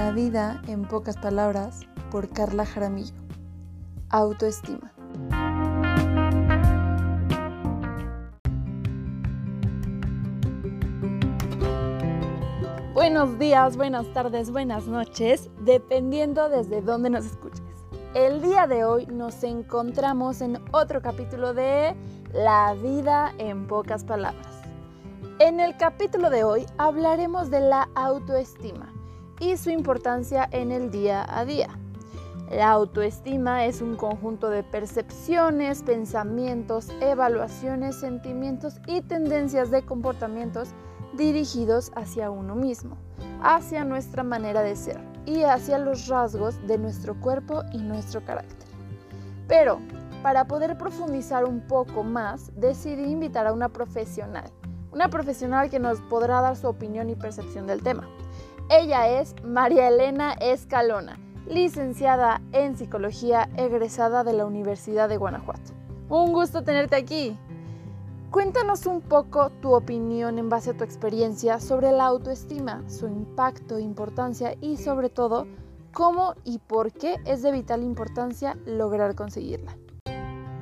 La vida en pocas palabras por Carla Jaramillo. Autoestima. Buenos días, buenas tardes, buenas noches, dependiendo desde dónde nos escuches. El día de hoy nos encontramos en otro capítulo de La vida en pocas palabras. En el capítulo de hoy hablaremos de la autoestima y su importancia en el día a día. La autoestima es un conjunto de percepciones, pensamientos, evaluaciones, sentimientos y tendencias de comportamientos dirigidos hacia uno mismo, hacia nuestra manera de ser y hacia los rasgos de nuestro cuerpo y nuestro carácter. Pero, para poder profundizar un poco más, decidí invitar a una profesional, una profesional que nos podrá dar su opinión y percepción del tema. Ella es María Elena Escalona, licenciada en psicología egresada de la Universidad de Guanajuato. Un gusto tenerte aquí. Cuéntanos un poco tu opinión en base a tu experiencia sobre la autoestima, su impacto, importancia y sobre todo cómo y por qué es de vital importancia lograr conseguirla.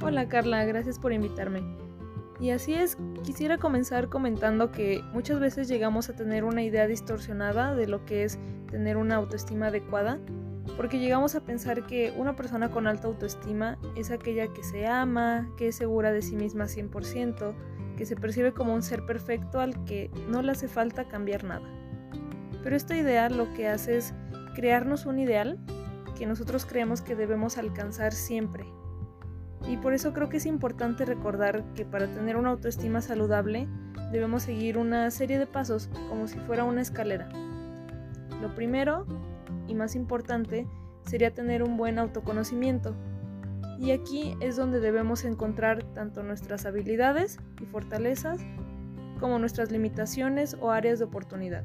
Hola Carla, gracias por invitarme. Y así es, quisiera comenzar comentando que muchas veces llegamos a tener una idea distorsionada de lo que es tener una autoestima adecuada, porque llegamos a pensar que una persona con alta autoestima es aquella que se ama, que es segura de sí misma 100%, que se percibe como un ser perfecto al que no le hace falta cambiar nada. Pero esta idea lo que hace es crearnos un ideal que nosotros creemos que debemos alcanzar siempre, y por eso creo que es importante recordar que para tener una autoestima saludable debemos seguir una serie de pasos como si fuera una escalera. Lo primero y más importante sería tener un buen autoconocimiento. Y aquí es donde debemos encontrar tanto nuestras habilidades y fortalezas como nuestras limitaciones o áreas de oportunidad.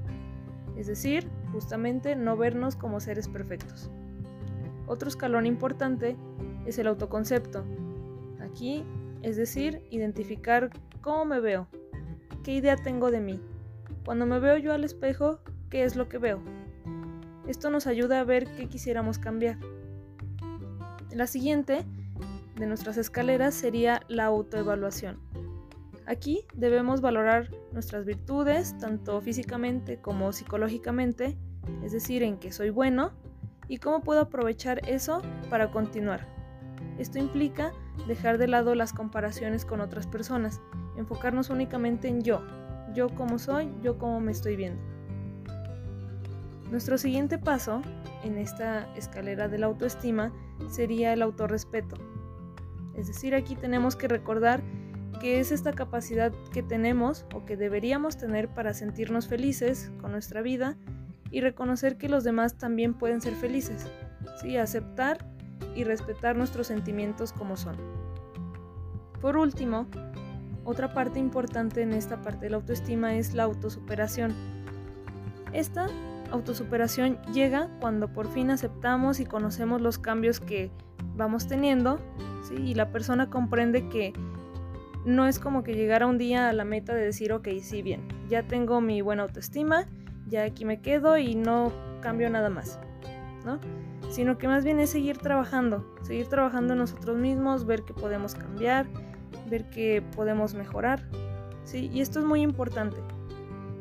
Es decir, justamente no vernos como seres perfectos. Otro escalón importante es el autoconcepto, aquí, es decir, identificar cómo me veo, qué idea tengo de mí. Cuando me veo yo al espejo, ¿qué es lo que veo? Esto nos ayuda a ver qué quisiéramos cambiar. La siguiente de nuestras escaleras sería la autoevaluación. Aquí debemos valorar nuestras virtudes, tanto físicamente como psicológicamente, es decir, en qué soy bueno y cómo puedo aprovechar eso para continuar. Esto implica dejar de lado las comparaciones con otras personas, enfocarnos únicamente en yo, yo como soy, yo como me estoy viendo. Nuestro siguiente paso en esta escalera de la autoestima sería el autorrespeto. Es decir, aquí tenemos que recordar que es esta capacidad que tenemos o que deberíamos tener para sentirnos felices con nuestra vida y reconocer que los demás también pueden ser felices. ¿sí? Aceptar y respetar nuestros sentimientos como son. Por último, otra parte importante en esta parte de la autoestima es la autosuperación. Esta autosuperación llega cuando por fin aceptamos y conocemos los cambios que vamos teniendo ¿sí? y la persona comprende que no es como que llegara un día a la meta de decir, ok, sí, bien, ya tengo mi buena autoestima, ya aquí me quedo y no cambio nada más, ¿no? Sino que más bien es seguir trabajando, seguir trabajando nosotros mismos, ver que podemos cambiar, ver que podemos mejorar. ¿sí? Y esto es muy importante.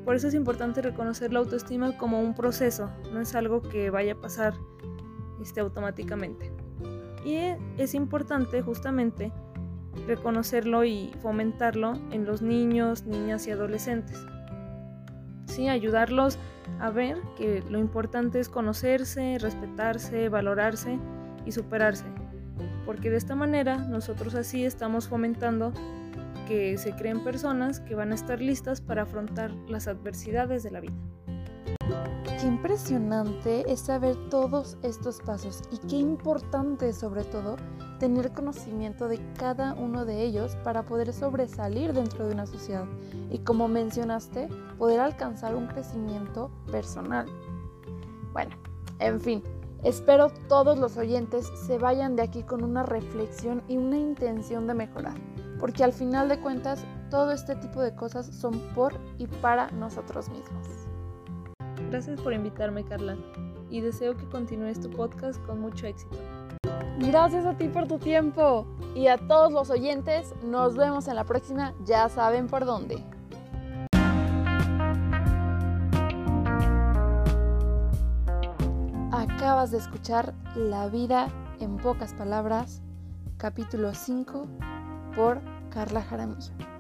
Por eso es importante reconocer la autoestima como un proceso, no es algo que vaya a pasar este, automáticamente. Y es importante justamente reconocerlo y fomentarlo en los niños, niñas y adolescentes. ¿Sí? Ayudarlos a ver que lo importante es conocerse, respetarse, valorarse y superarse. Porque de esta manera nosotros así estamos fomentando que se creen personas que van a estar listas para afrontar las adversidades de la vida. Qué impresionante es saber todos estos pasos y qué importante sobre todo tener conocimiento de cada uno de ellos para poder sobresalir dentro de una sociedad y como mencionaste, poder alcanzar un crecimiento personal. Bueno, en fin, espero todos los oyentes se vayan de aquí con una reflexión y una intención de mejorar, porque al final de cuentas todo este tipo de cosas son por y para nosotros mismos. Gracias por invitarme, Carla. y deseo que continúes tu podcast con mucho éxito. Gracias a ti por tu tiempo y a todos los oyentes. Nos vemos en la próxima. Ya saben por dónde. Acabas de escuchar La vida en pocas palabras, capítulo 5 por Carla Jaramillo.